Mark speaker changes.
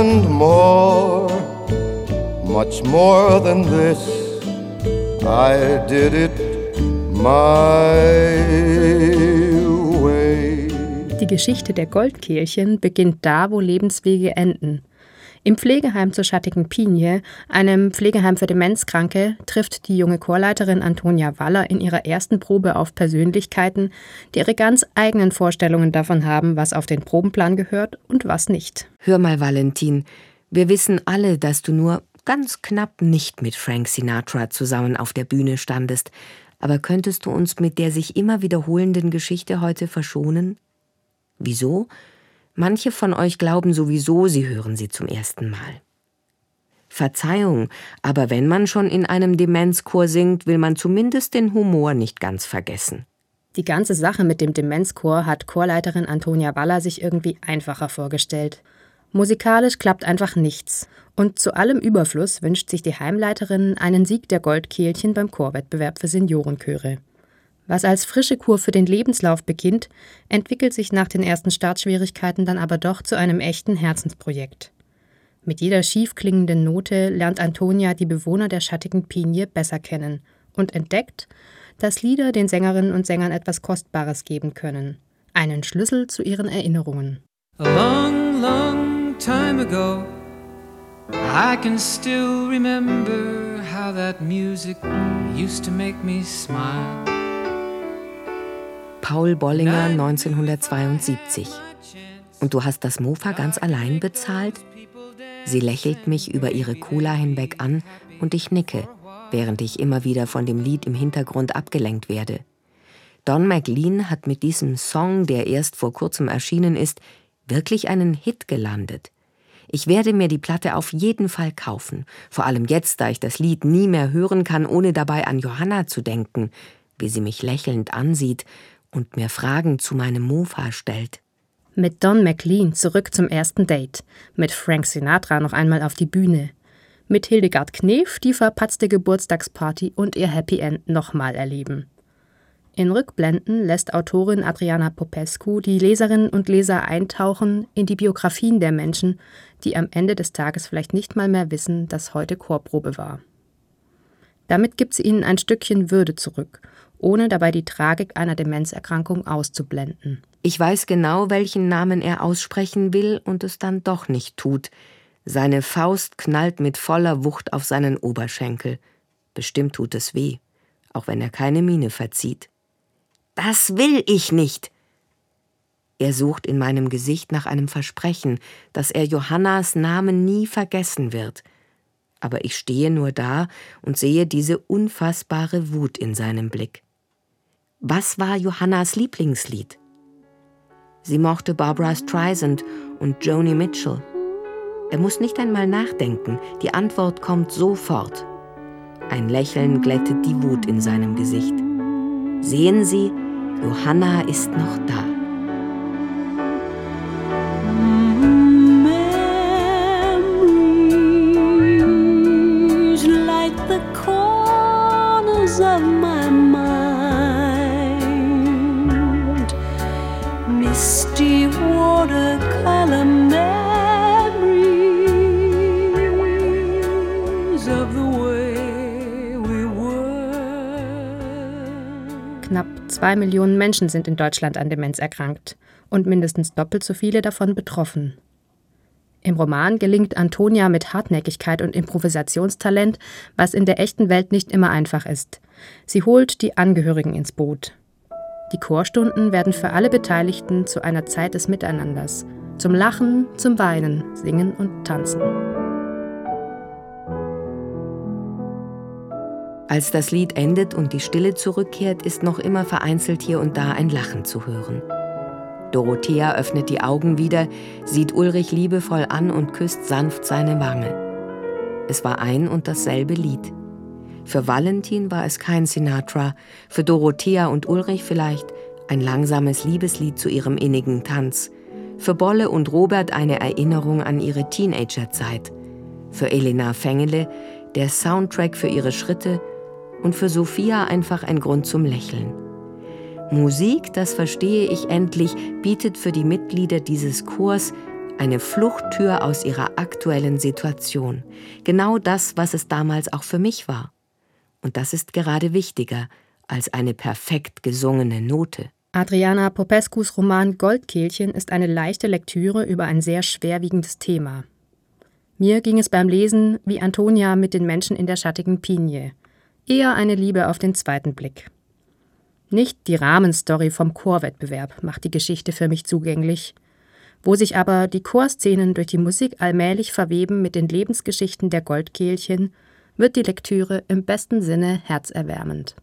Speaker 1: and more, much more than this. I did it my way.
Speaker 2: Die Geschichte der Goldkehlchen beginnt da, wo Lebenswege enden. Im Pflegeheim zur Schattigen Pinie, einem Pflegeheim für Demenzkranke, trifft die junge Chorleiterin Antonia Waller in ihrer ersten Probe auf Persönlichkeiten, die ihre ganz eigenen Vorstellungen davon haben, was auf den Probenplan gehört und was nicht.
Speaker 3: Hör mal, Valentin, wir wissen alle, dass du nur ganz knapp nicht mit Frank Sinatra zusammen auf der Bühne standest, aber könntest du uns mit der sich immer wiederholenden Geschichte heute verschonen? Wieso? Manche von euch glauben sowieso, sie hören sie zum ersten Mal. Verzeihung, aber wenn man schon in einem Demenzchor singt, will man zumindest den Humor nicht ganz vergessen.
Speaker 2: Die ganze Sache mit dem Demenzchor hat Chorleiterin Antonia Waller sich irgendwie einfacher vorgestellt. Musikalisch klappt einfach nichts. Und zu allem Überfluss wünscht sich die Heimleiterin einen Sieg der Goldkehlchen beim Chorwettbewerb für Seniorenchöre. Was als frische Kur für den Lebenslauf beginnt, entwickelt sich nach den ersten Startschwierigkeiten dann aber doch zu einem echten Herzensprojekt. Mit jeder schief klingenden Note lernt Antonia die Bewohner der schattigen Pinie besser kennen und entdeckt, dass Lieder den Sängerinnen und Sängern etwas Kostbares geben können, einen Schlüssel zu ihren Erinnerungen.
Speaker 4: A long, long time ago, I can still remember how that music used to make me smile.
Speaker 3: Paul Bollinger 1972. Und du hast das Mofa ganz allein bezahlt? Sie lächelt mich über ihre Cola hinweg an und ich nicke, während ich immer wieder von dem Lied im Hintergrund abgelenkt werde. Don McLean hat mit diesem Song, der erst vor kurzem erschienen ist, wirklich einen Hit gelandet. Ich werde mir die Platte auf jeden Fall kaufen, vor allem jetzt, da ich das Lied nie mehr hören kann, ohne dabei an Johanna zu denken, wie sie mich lächelnd ansieht und mir Fragen zu meinem Mofa stellt.
Speaker 2: Mit Don McLean zurück zum ersten Date, mit Frank Sinatra noch einmal auf die Bühne, mit Hildegard Knef die verpatzte Geburtstagsparty und ihr Happy End nochmal erleben. In Rückblenden lässt Autorin Adriana Popescu die Leserinnen und Leser eintauchen in die Biografien der Menschen, die am Ende des Tages vielleicht nicht mal mehr wissen, dass heute Chorprobe war. Damit gibt sie ihnen ein Stückchen Würde zurück ohne dabei die Tragik einer Demenzerkrankung auszublenden.
Speaker 3: Ich weiß genau, welchen Namen er aussprechen will und es dann doch nicht tut. Seine Faust knallt mit voller Wucht auf seinen Oberschenkel. Bestimmt tut es weh, auch wenn er keine Miene verzieht. Das will ich nicht! Er sucht in meinem Gesicht nach einem Versprechen, dass er Johannas Namen nie vergessen wird. Aber ich stehe nur da und sehe diese unfassbare Wut in seinem Blick. Was war Johannas Lieblingslied? Sie mochte Barbara Streisand und Joni Mitchell. Er muss nicht einmal nachdenken, die Antwort kommt sofort. Ein Lächeln glättet die Wut in seinem Gesicht. Sehen Sie, Johanna ist noch da.
Speaker 2: Zwei Millionen Menschen sind in Deutschland an Demenz erkrankt und mindestens doppelt so viele davon betroffen. Im Roman gelingt Antonia mit Hartnäckigkeit und Improvisationstalent, was in der echten Welt nicht immer einfach ist. Sie holt die Angehörigen ins Boot. Die Chorstunden werden für alle Beteiligten zu einer Zeit des Miteinanders, zum Lachen, zum Weinen, Singen und Tanzen.
Speaker 3: Als das Lied endet und die Stille zurückkehrt, ist noch immer vereinzelt hier und da ein Lachen zu hören. Dorothea öffnet die Augen wieder, sieht Ulrich liebevoll an und küsst sanft seine Wange. Es war ein und dasselbe Lied. Für Valentin war es kein Sinatra, für Dorothea und Ulrich vielleicht ein langsames Liebeslied zu ihrem innigen Tanz, für Bolle und Robert eine Erinnerung an ihre Teenagerzeit, für Elena Fengele der Soundtrack für ihre Schritte und für Sophia einfach ein Grund zum Lächeln. Musik, das verstehe ich endlich, bietet für die Mitglieder dieses Chors eine Fluchttür aus ihrer aktuellen Situation. Genau das, was es damals auch für mich war. Und das ist gerade wichtiger als eine perfekt gesungene Note.
Speaker 2: Adriana Popescus Roman Goldkehlchen ist eine leichte Lektüre über ein sehr schwerwiegendes Thema. Mir ging es beim Lesen wie Antonia mit den Menschen in der schattigen Pinie. Eher eine Liebe auf den zweiten Blick. Nicht die Rahmenstory vom Chorwettbewerb macht die Geschichte für mich zugänglich, wo sich aber die Chorszenen durch die Musik allmählich verweben mit den Lebensgeschichten der Goldkehlchen, wird die Lektüre im besten Sinne herzerwärmend.